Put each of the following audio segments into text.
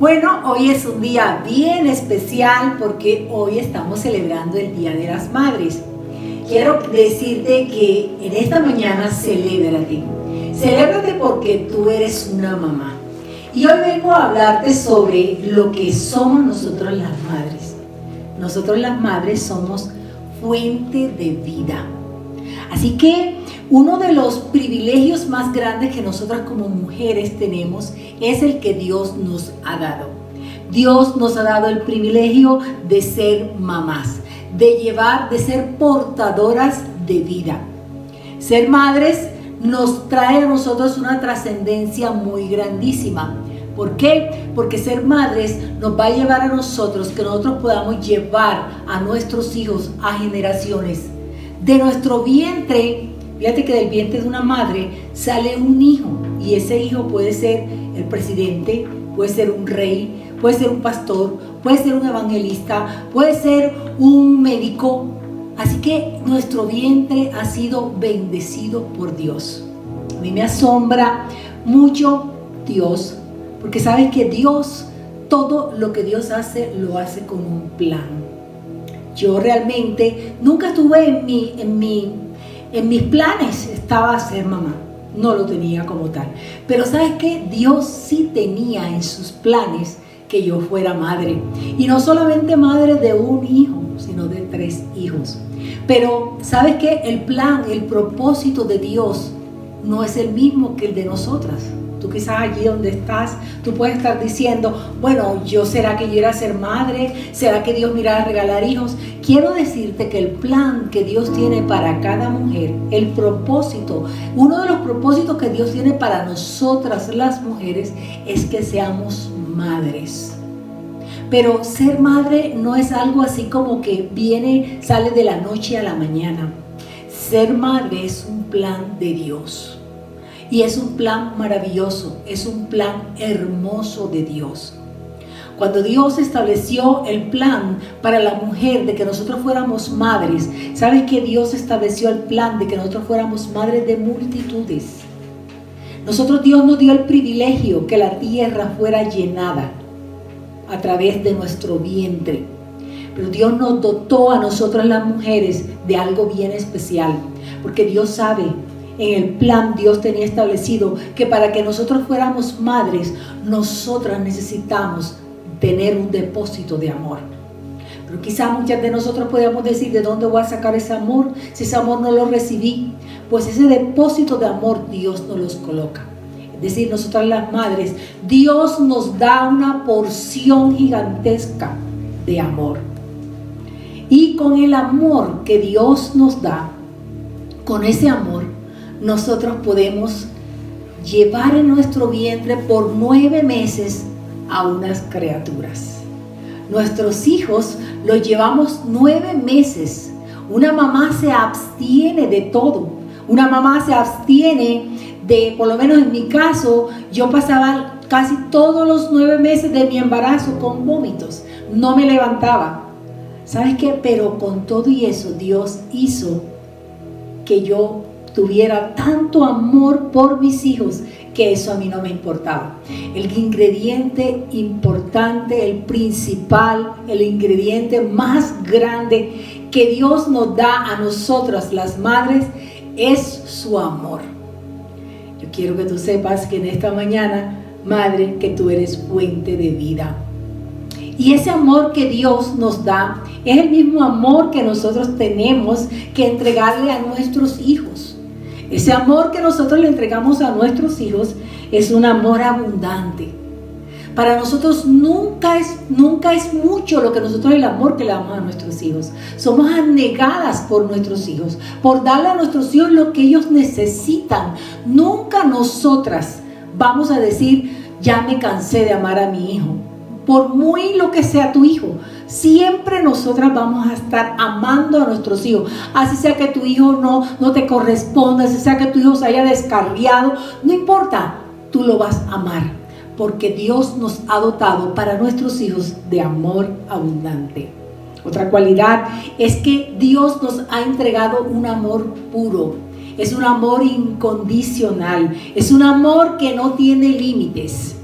Bueno, hoy es un día bien especial porque hoy estamos celebrando el Día de las Madres. Quiero decirte que en esta mañana celébrate. Celébrate porque tú eres una mamá. Y hoy vengo a hablarte sobre lo que somos nosotros las madres. Nosotros las madres somos fuente de vida. Así que uno de los privilegios más grandes que nosotras como mujeres tenemos es el que Dios nos ha dado. Dios nos ha dado el privilegio de ser mamás, de llevar, de ser portadoras de vida. Ser madres nos trae a nosotros una trascendencia muy grandísima. ¿Por qué? Porque ser madres nos va a llevar a nosotros que nosotros podamos llevar a nuestros hijos a generaciones. De nuestro vientre Fíjate que del vientre de una madre sale un hijo y ese hijo puede ser el presidente, puede ser un rey, puede ser un pastor, puede ser un evangelista, puede ser un médico. Así que nuestro vientre ha sido bendecido por Dios. A mí me asombra mucho Dios, porque sabes que Dios, todo lo que Dios hace, lo hace con un plan. Yo realmente nunca estuve en mi, en mi en mis planes estaba ser mamá. No lo tenía como tal. Pero sabes qué? Dios sí tenía en sus planes que yo fuera madre. Y no solamente madre de un hijo, sino de tres hijos. Pero sabes qué? El plan, el propósito de Dios no es el mismo que el de nosotras. Tú quizás allí donde estás, tú puedes estar diciendo, bueno, yo será que yo era ser madre, será que Dios me a regalar hijos. Quiero decirte que el plan que Dios tiene para cada mujer, el propósito, uno de los propósitos que Dios tiene para nosotras las mujeres es que seamos madres. Pero ser madre no es algo así como que viene, sale de la noche a la mañana. Ser madre es un plan de Dios. Y es un plan maravilloso, es un plan hermoso de Dios. Cuando Dios estableció el plan para la mujer de que nosotros fuéramos madres, ¿sabes que Dios estableció el plan de que nosotros fuéramos madres de multitudes? Nosotros Dios nos dio el privilegio que la tierra fuera llenada a través de nuestro vientre. Pero Dios nos dotó a nosotras las mujeres de algo bien especial, porque Dios sabe en el plan Dios tenía establecido que para que nosotros fuéramos madres, nosotras necesitamos tener un depósito de amor. Pero quizá muchas de nosotros podemos decir, ¿de dónde voy a sacar ese amor? Si ese amor no lo recibí, pues ese depósito de amor Dios nos los coloca. Es decir, nosotras las madres, Dios nos da una porción gigantesca de amor. Y con el amor que Dios nos da, con ese amor, nosotros podemos llevar en nuestro vientre por nueve meses a unas criaturas. Nuestros hijos los llevamos nueve meses. Una mamá se abstiene de todo. Una mamá se abstiene de, por lo menos en mi caso, yo pasaba casi todos los nueve meses de mi embarazo con vómitos. No me levantaba. ¿Sabes qué? Pero con todo y eso, Dios hizo que yo tuviera tanto amor por mis hijos que eso a mí no me importaba. El ingrediente importante, el principal, el ingrediente más grande que Dios nos da a nosotras las madres es su amor. Yo quiero que tú sepas que en esta mañana, madre, que tú eres fuente de vida. Y ese amor que Dios nos da es el mismo amor que nosotros tenemos que entregarle a nuestros hijos. Ese amor que nosotros le entregamos a nuestros hijos es un amor abundante. Para nosotros nunca es, nunca es mucho lo que nosotros el amor que le damos a nuestros hijos. Somos anegadas por nuestros hijos, por darle a nuestros hijos lo que ellos necesitan. Nunca nosotras vamos a decir, ya me cansé de amar a mi hijo. Por muy lo que sea tu hijo, Siempre nosotras vamos a estar amando a nuestros hijos. Así sea que tu hijo no, no te corresponda, así sea que tu hijo se haya descarriado, no importa, tú lo vas a amar. Porque Dios nos ha dotado para nuestros hijos de amor abundante. Otra cualidad es que Dios nos ha entregado un amor puro. Es un amor incondicional. Es un amor que no tiene límites.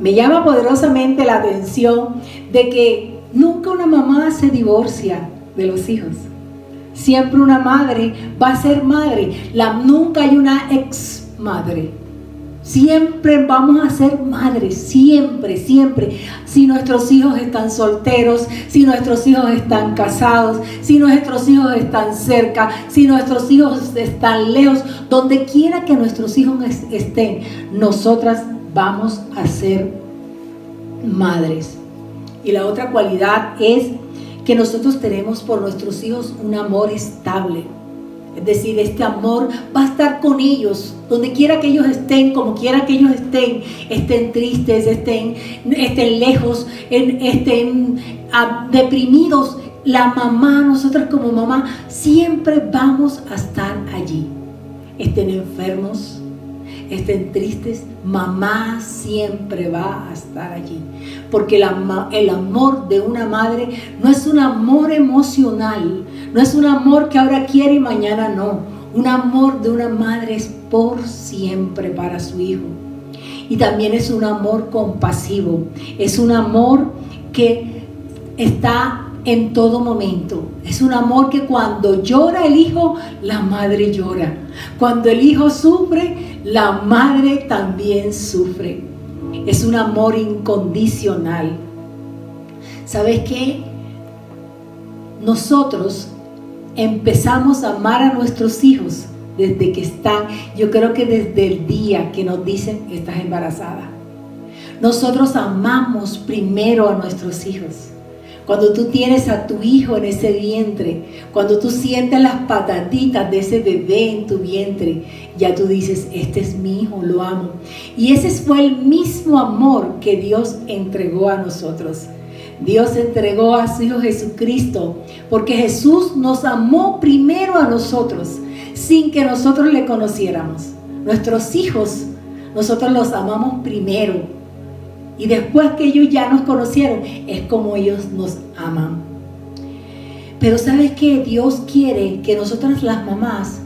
Me llama poderosamente la atención de que nunca una mamá se divorcia de los hijos. Siempre una madre va a ser madre. Nunca hay una ex madre. Siempre vamos a ser madres, siempre, siempre. Si nuestros hijos están solteros, si nuestros hijos están casados, si nuestros hijos están cerca, si nuestros hijos están lejos, donde quiera que nuestros hijos estén, nosotras vamos a ser madres. Y la otra cualidad es que nosotros tenemos por nuestros hijos un amor estable es decir, este amor va a estar con ellos, donde quiera que ellos estén, como quiera que ellos estén, estén tristes, estén, estén lejos, estén ah, deprimidos. La mamá, nosotros como mamá, siempre vamos a estar allí. Estén enfermos, estén tristes, mamá siempre va a estar allí. Porque el amor de una madre no es un amor emocional, no es un amor que ahora quiere y mañana no. Un amor de una madre es por siempre para su hijo. Y también es un amor compasivo. Es un amor que está en todo momento. Es un amor que cuando llora el hijo, la madre llora. Cuando el hijo sufre, la madre también sufre. Es un amor incondicional. ¿Sabes qué? Nosotros empezamos a amar a nuestros hijos desde que están, yo creo que desde el día que nos dicen estás embarazada. Nosotros amamos primero a nuestros hijos. Cuando tú tienes a tu hijo en ese vientre, cuando tú sientes las patatitas de ese bebé en tu vientre, ya tú dices, este es mi hijo, lo amo. Y ese fue el mismo amor que Dios entregó a nosotros. Dios entregó a su Hijo Jesucristo porque Jesús nos amó primero a nosotros sin que nosotros le conociéramos. Nuestros hijos, nosotros los amamos primero. Y después que ellos ya nos conocieron, es como ellos nos aman. Pero sabes que Dios quiere que nosotras las mamás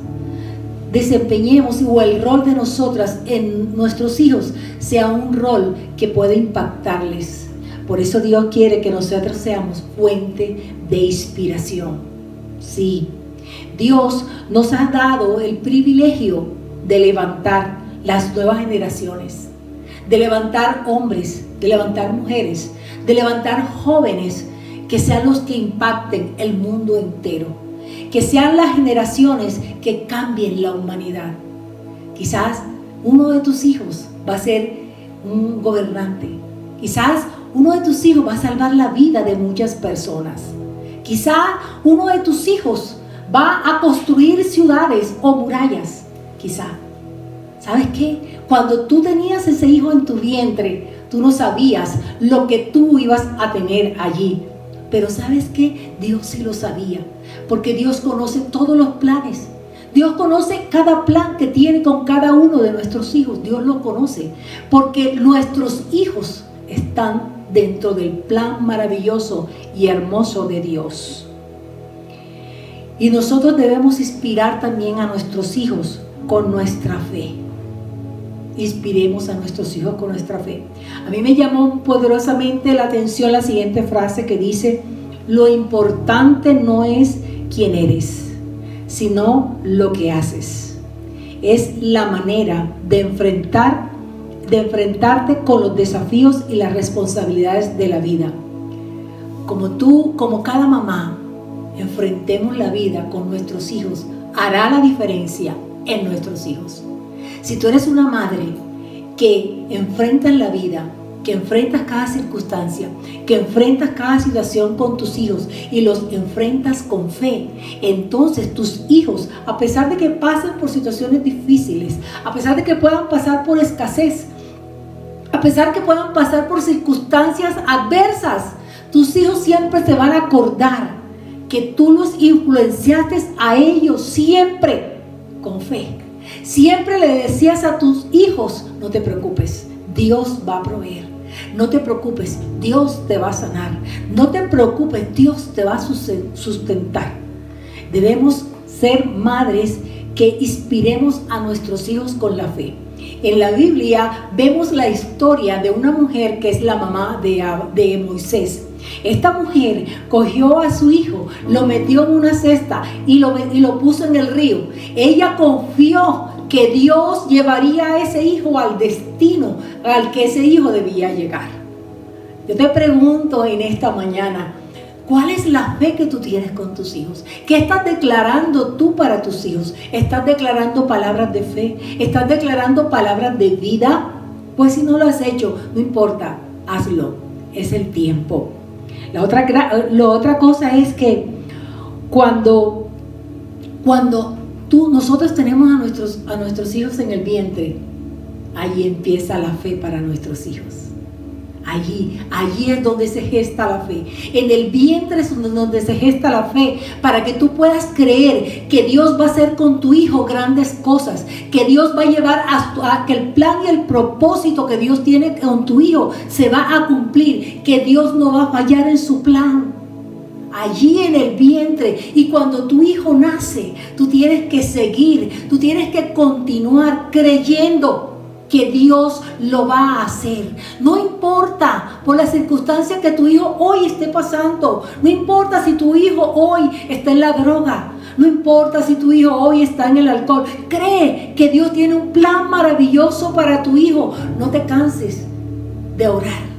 desempeñemos o el rol de nosotras en nuestros hijos sea un rol que pueda impactarles por eso Dios quiere que nosotros seamos fuente de inspiración. Sí, Dios nos ha dado el privilegio de levantar las nuevas generaciones, de levantar hombres, de levantar mujeres, de levantar jóvenes que sean los que impacten el mundo entero, que sean las generaciones que cambien la humanidad. Quizás uno de tus hijos va a ser un gobernante, quizás uno de tus hijos va a salvar la vida de muchas personas. Quizá uno de tus hijos va a construir ciudades o murallas. Quizá. ¿Sabes qué? Cuando tú tenías ese hijo en tu vientre, tú no sabías lo que tú ibas a tener allí. Pero ¿sabes qué? Dios sí lo sabía. Porque Dios conoce todos los planes. Dios conoce cada plan que tiene con cada uno de nuestros hijos. Dios lo conoce. Porque nuestros hijos están dentro del plan maravilloso y hermoso de Dios. Y nosotros debemos inspirar también a nuestros hijos con nuestra fe. Inspiremos a nuestros hijos con nuestra fe. A mí me llamó poderosamente la atención la siguiente frase que dice, lo importante no es quién eres, sino lo que haces. Es la manera de enfrentar de enfrentarte con los desafíos y las responsabilidades de la vida. Como tú, como cada mamá, enfrentemos la vida con nuestros hijos, hará la diferencia en nuestros hijos. Si tú eres una madre que enfrentas la vida, que enfrentas cada circunstancia, que enfrentas cada situación con tus hijos y los enfrentas con fe, entonces tus hijos, a pesar de que pasen por situaciones difíciles, a pesar de que puedan pasar por escasez, a pesar que puedan pasar por circunstancias adversas, tus hijos siempre se van a acordar que tú los influenciaste a ellos siempre con fe. Siempre le decías a tus hijos, no te preocupes, Dios va a proveer. No te preocupes, Dios te va a sanar. No te preocupes, Dios te va a sustentar. Debemos ser madres que inspiremos a nuestros hijos con la fe. en la Biblia vemos la historia de una mujer que es la mamá de, de Moisés. Esta mujer cogió a su hijo, lo metió en una cesta y lo, y lo puso en el río. Ella confió que Dios llevaría a ese hijo al destino al que ese hijo debía llegar. Yo te pregunto en esta mañana, ¿Cuál es la fe que tú tienes con tus hijos? ¿Qué estás declarando tú para tus hijos? ¿Estás declarando palabras de fe? ¿Estás declarando palabras de vida? Pues si no lo has hecho, no importa, hazlo. Es el tiempo. La otra, otra cosa es que cuando, cuando tú, nosotros tenemos a nuestros, a nuestros hijos en el vientre, ahí empieza la fe para nuestros hijos. Allí, allí es donde se gesta la fe. En el vientre es donde se gesta la fe para que tú puedas creer que Dios va a hacer con tu hijo grandes cosas, que Dios va a llevar a, que el plan y el propósito que Dios tiene con tu hijo se va a cumplir, que Dios no va a fallar en su plan. Allí en el vientre y cuando tu hijo nace, tú tienes que seguir, tú tienes que continuar creyendo que Dios lo va a hacer. No importa por las circunstancias que tu hijo hoy esté pasando. No importa si tu hijo hoy está en la droga. No importa si tu hijo hoy está en el alcohol. Cree que Dios tiene un plan maravilloso para tu hijo. No te canses de orar.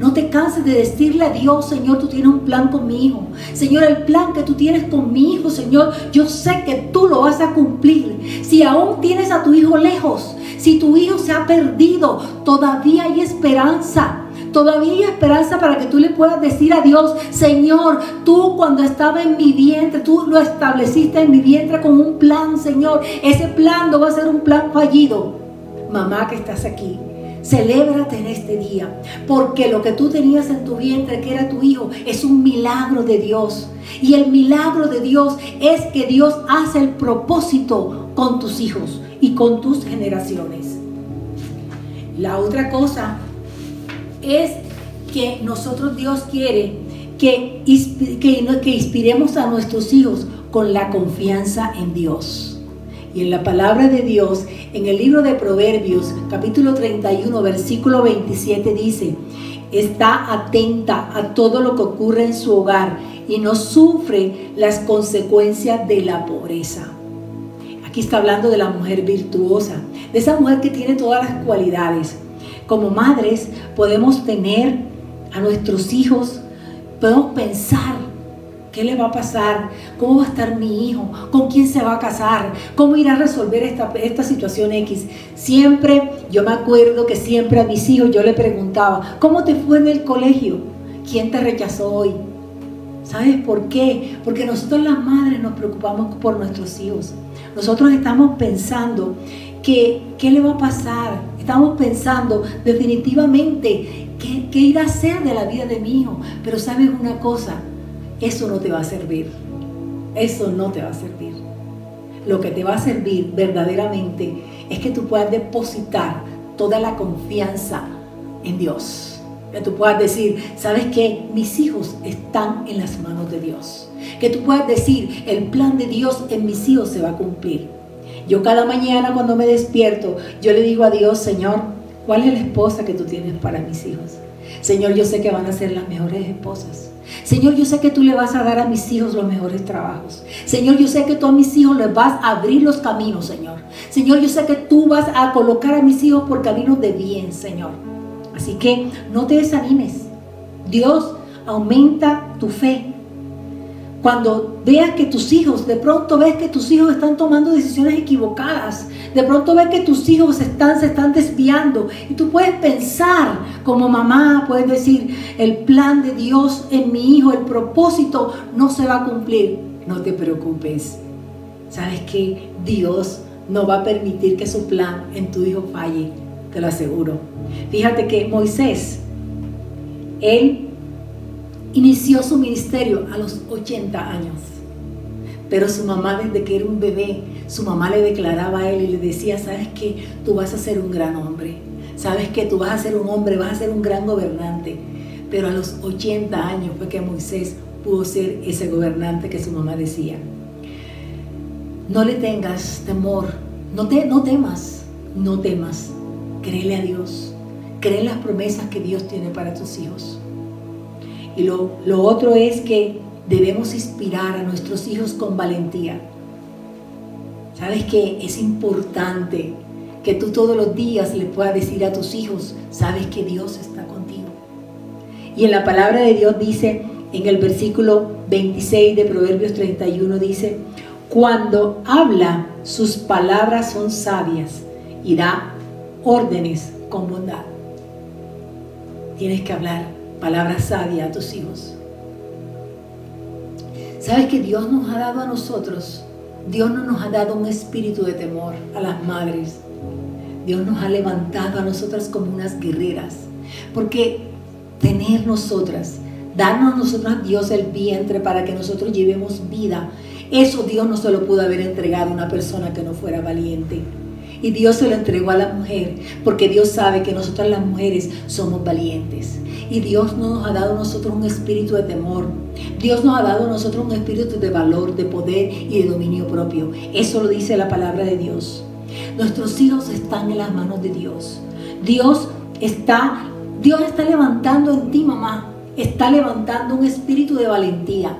No te canses de decirle a Dios, Señor, tú tienes un plan con mi hijo. Señor, el plan que tú tienes con mi hijo, Señor, yo sé que tú lo vas a cumplir. Si aún tienes a tu hijo lejos, si tu hijo se ha perdido, todavía hay esperanza. Todavía hay esperanza para que tú le puedas decir a Dios, Señor, tú cuando estaba en mi vientre, tú lo estableciste en mi vientre con un plan, Señor. Ese plan no va a ser un plan fallido. Mamá que estás aquí, Celébrate en este día, porque lo que tú tenías en tu vientre, que era tu hijo, es un milagro de Dios. Y el milagro de Dios es que Dios hace el propósito con tus hijos y con tus generaciones. La otra cosa es que nosotros Dios quiere que, que, inspiremos a nuestros hijos con la confianza en Dios. Y en la palabra de Dios, en el libro de Proverbios, capítulo 31, versículo 27 dice, está atenta a todo lo que ocurre en su hogar y no sufre las consecuencias de la pobreza. Aquí está hablando de la mujer virtuosa, de esa mujer que tiene todas las cualidades. Como madres podemos tener a nuestros hijos, podemos pensar qué le va a pasar, cómo va a estar mi hijo, con quién se va a casar, cómo irá a resolver esta, esta situación X. Siempre, yo me acuerdo que siempre a mis hijos yo le preguntaba, ¿cómo te fue en el colegio? ¿Quién te rechazó hoy? ¿Sabes por qué? Porque nosotros las madres nos preocupamos por nuestros hijos. Nosotros estamos pensando que qué le va a pasar. Estamos pensando definitivamente qué, qué irá a ser de la vida de mi hijo. Pero sabes una cosa, eso no te va a servir. Eso no te va a servir. Lo que te va a servir verdaderamente es que tú puedas depositar toda la confianza en Dios que tú puedas decir, ¿sabes qué? Mis hijos están en las manos de Dios. Que tú puedas decir, el plan de Dios en mis hijos se va a cumplir. Yo cada mañana cuando me despierto, yo le digo a Dios, Señor, ¿cuál es la esposa que tú tienes para mis hijos? Señor, yo sé que van a ser las mejores esposas. Señor, yo sé que tú le vas a dar a mis hijos los mejores trabajos. Señor, yo sé que tú a mis hijos les vas a abrir los caminos, Señor. Señor, yo sé que tú vas a colocar a mis hijos por caminos de bien, Señor. Así que no te desanimes. Dios aumenta tu fe. Cuando veas que tus hijos, de pronto ves que tus hijos están tomando decisiones equivocadas, de pronto ves que tus hijos están, se están desviando y tú puedes pensar como mamá, puedes decir, el plan de Dios en mi hijo, el propósito no se va a cumplir. No te preocupes. Sabes que Dios no va a permitir que su plan en tu hijo falle te lo aseguro. Fíjate que Moisés, él inició su ministerio a los 80 años. Pero su mamá desde que era un bebé, su mamá le declaraba a él y le decía, sabes que tú vas a ser un gran hombre, sabes que tú vas a ser un hombre, vas a ser un gran gobernante. Pero a los 80 años fue que Moisés pudo ser ese gobernante que su mamá decía. No le tengas temor, no, te, no temas, no temas, créele a Dios, cree en las promesas que Dios tiene para tus hijos. Y lo, lo otro es que debemos inspirar a nuestros hijos con valentía. ¿Sabes que Es importante que tú todos los días le puedas decir a tus hijos, sabes que Dios está contigo. Y en la palabra de Dios dice, en el versículo 26 de Proverbios 31 dice, cuando habla, sus palabras son sabias y da órdenes con bondad. Tienes que hablar palabras sabias a tus hijos. ¿Sabes que Dios nos ha dado a nosotros? Dios no nos ha dado un espíritu de temor a las madres. Dios nos ha levantado a nosotras como unas guerreras. Porque tener nosotras, darnos a nosotras Dios el vientre para que nosotros llevemos vida, eso Dios no se lo pudo haber entregado a una persona que no fuera valiente. Y Dios se lo entregó a la mujer, porque Dios sabe que nosotras las mujeres somos valientes. Y Dios no nos ha dado a nosotros un espíritu de temor. Dios nos ha dado a nosotros un espíritu de valor, de poder y de dominio propio. Eso lo dice la palabra de Dios. Nuestros hijos están en las manos de Dios. Dios está, Dios está levantando en ti, mamá. Está levantando un espíritu de valentía.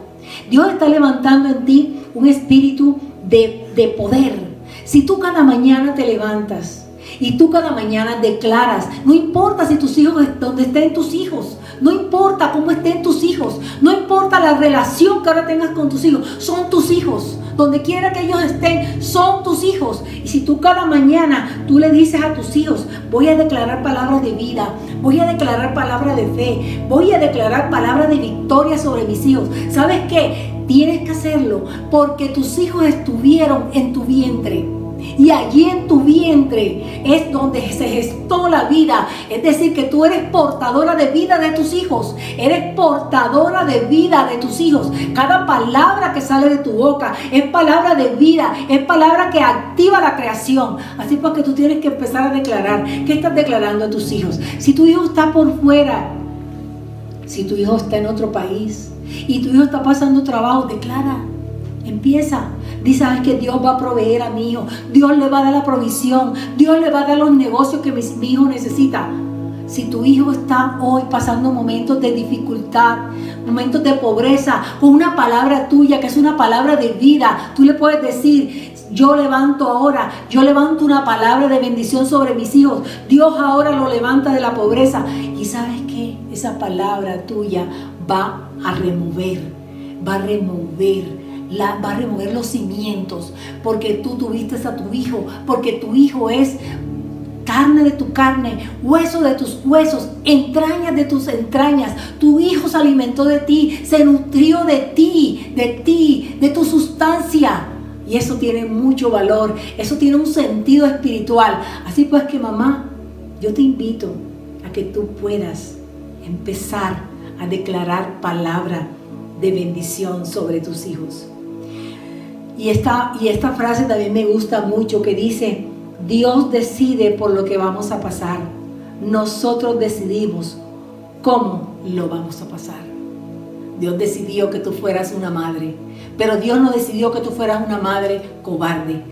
Dios está levantando en ti un espíritu de, de poder. Si tú cada mañana te levantas y tú cada mañana declaras, no importa si tus hijos, donde estén tus hijos, no importa cómo estén tus hijos, no importa la relación que ahora tengas con tus hijos, son tus hijos. Donde quiera que ellos estén, son tus hijos. Y si tú cada mañana tú le dices a tus hijos, voy a declarar palabras de vida, voy a declarar palabras de fe, voy a declarar palabras de victoria sobre mis hijos. ¿Sabes qué? Tienes que hacerlo porque tus hijos estuvieron en tu vientre. Y allí en tu vientre es donde se gestó la vida. Es decir, que tú eres portadora de vida de tus hijos. Eres portadora de vida de tus hijos. Cada palabra que sale de tu boca es palabra de vida. Es palabra que activa la creación. Así pues que tú tienes que empezar a declarar. ¿Qué estás declarando a tus hijos? Si tu hijo está por fuera, si tu hijo está en otro país y tu hijo está pasando trabajo, declara. Empieza. Dice, sabes que Dios va a proveer a mi hijo. Dios le va a dar la provisión. Dios le va a dar los negocios que mi, hijo necesita. Si tu hijo está hoy pasando momentos de dificultad, momentos de pobreza, con una palabra tuya que es una palabra de vida, tú le puedes decir, yo levanto ahora, yo levanto una palabra de bendición sobre mis hijos. Dios ahora lo levanta de la pobreza. Y sabes que esa palabra tuya va a remover, va a remover va a remover los cimientos, porque tú tuviste a tu hijo, porque tu hijo es carne de tu carne, hueso de tus huesos, entrañas de tus entrañas. Tu hijo se alimentó de ti, se nutrió de ti, de ti, de tu sustancia. Y eso tiene mucho valor, eso tiene un sentido espiritual. Así pues que mamá, yo te invito a que tú puedas empezar a declarar palabra de bendición sobre tus hijos. Y esta, y esta frase también me gusta mucho que dice, Dios decide por lo que vamos a pasar. Nosotros decidimos cómo lo vamos a pasar. Dios decidió que tú fueras una madre, pero Dios no decidió que tú fueras una madre cobarde.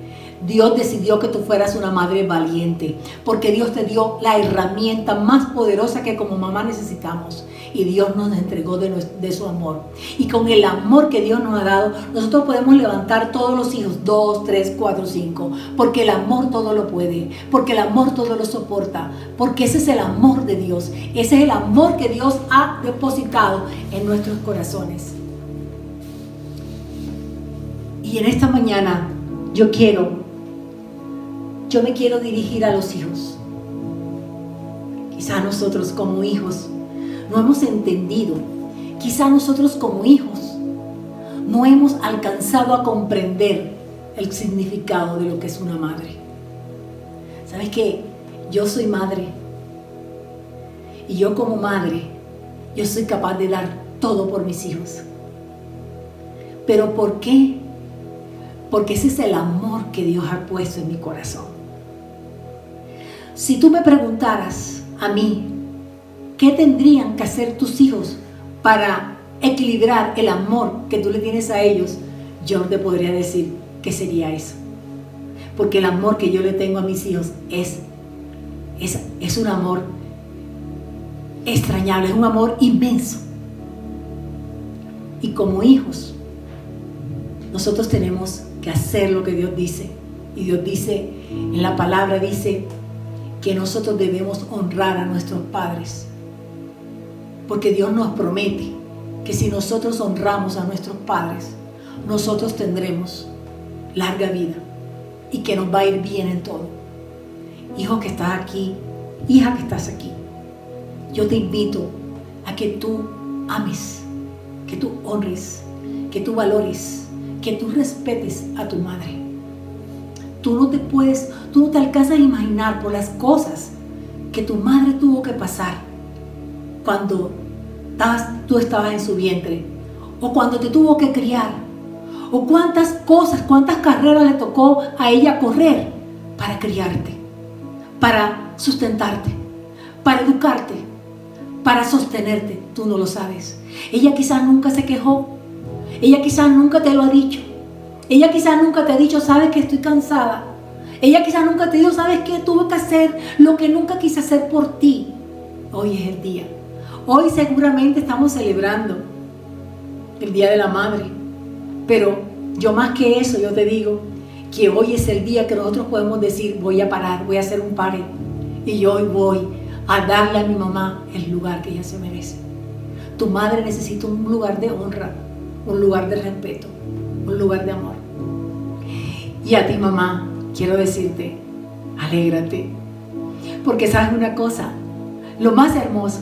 Dios decidió que tú fueras una madre valiente, porque Dios te dio la herramienta más poderosa que como mamá necesitamos y Dios nos entregó de, su amor. Y con el amor que Dios nos ha dado, nosotros podemos levantar todos los hijos, dos, tres, cuatro, cinco, porque el amor todo lo puede, porque el amor todo lo soporta, porque ese es el amor de Dios, ese es el amor que Dios ha depositado en nuestros corazones. Y en esta mañana yo quiero, yo me quiero dirigir a los hijos. Quizá nosotros como hijos no hemos entendido. Quizá nosotros como hijos no hemos alcanzado a comprender el significado de lo que es una madre. ¿Sabes qué? Yo soy madre. Y yo como madre, yo soy capaz de dar todo por mis hijos. ¿Pero por qué? Porque ese es el amor que Dios ha puesto en mi corazón. Si tú me preguntaras a mí, ¿Qué tendrían que hacer tus hijos para equilibrar el amor que tú le tienes a ellos? Yo te podría decir qué sería eso. Porque el amor que yo le tengo a mis hijos es es, es un amor extrañable, es un amor inmenso. Y como hijos, nosotros tenemos que hacer lo que Dios dice. Y Dios dice, en la palabra dice que nosotros debemos honrar a nuestros padres. Porque Dios nos promete que si nosotros honramos a nuestros padres, nosotros tendremos larga vida y que nos va a ir bien en todo. Hijo que estás aquí, hija que estás aquí, yo te invito a que tú ames, que tú honres, que tú valores, que tú respetes a tu madre. Tú no te puedes, tú no te alcanzas a imaginar por las cosas que tu madre tuvo que pasar cuando tú estabas en su vientre o cuando te tuvo que criar o cuántas cosas, cuántas carreras le tocó a ella correr para criarte, para sustentarte, para educarte, para sostenerte. Tú no lo sabes. Ella quizás nunca se quejó. Ella quizás nunca te lo ha dicho. Ella quizás nunca te ha dicho, sabes que estoy cansada. Ella quizás nunca te dijo, sabes que tuve que hacer lo que nunca quise hacer por ti. Hoy es el día. Hoy seguramente estamos celebrando el Día de la Madre. Pero yo más que eso, yo te digo que hoy es el día que nosotros podemos decir, voy a parar, voy a hacer un pare. Y hoy voy a darle a mi mamá el lugar que ella se merece. Tu madre necesita un lugar de honra, un lugar de respeto, un lugar de amor. Y a ti mamá, quiero decirte, alégrate. Porque sabes una cosa, lo más hermoso,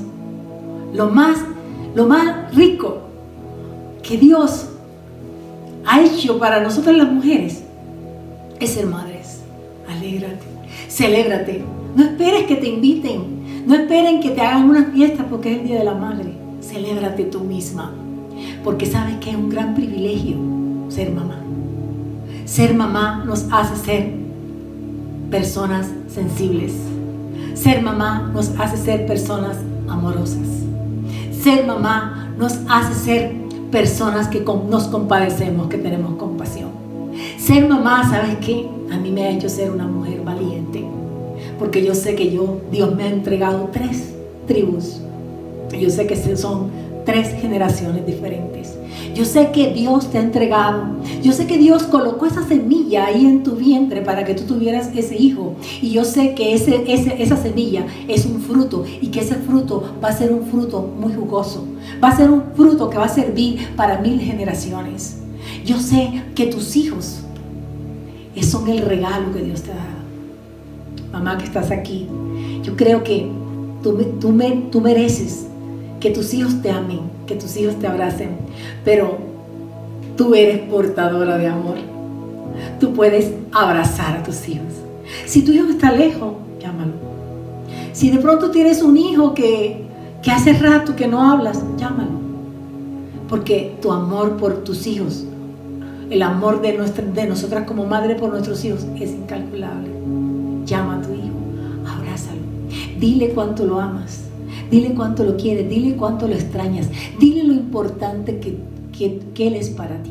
lo más, lo más rico que Dios ha hecho para nosotras las mujeres es ser madres. Alégrate, celébrate. No esperes que te inviten, no esperen que te hagan una fiesta porque es el Día de la Madre. Celébrate tú misma, porque sabes que es un gran privilegio ser mamá. Ser mamá nos hace ser personas sensibles. Ser mamá nos hace ser personas amorosas. Ser mamá nos hace ser personas que nos compadecemos, que tenemos compasión. Ser mamá, ¿sabes qué? A mí me ha hecho ser una mujer valiente, porque yo sé que yo, Dios me ha entregado tres tribus. Yo sé que son tres generaciones diferentes. Yo sé que Dios te ha entregado. Yo sé que Dios colocó esa semilla ahí en tu vientre para que tú tuvieras ese hijo. Y yo sé que ese, esa semilla es un fruto y que ese fruto va a ser un fruto muy jugoso. Va a ser un fruto que va a servir para mil generaciones. Yo sé que tus hijos son el regalo que Dios te ha dado. Mamá que estás aquí, yo creo que tú, tú, tú mereces que tus hijos te amen, que tus hijos te abracen, pero tú eres portadora de amor. Tú puedes abrazar a tus hijos. Si tu hijo está lejos, llámalo. Si de pronto tienes un hijo que, que hace rato que no hablas, llámalo. Porque tu amor por tus hijos, el amor de, nuestra, de nosotras como madre por nuestros hijos es incalculable. Llama a tu hijo, abrázalo, dile cuánto lo amas Dile cuánto lo quieres, dile cuánto lo extrañas, dile lo importante que, Él es para ti.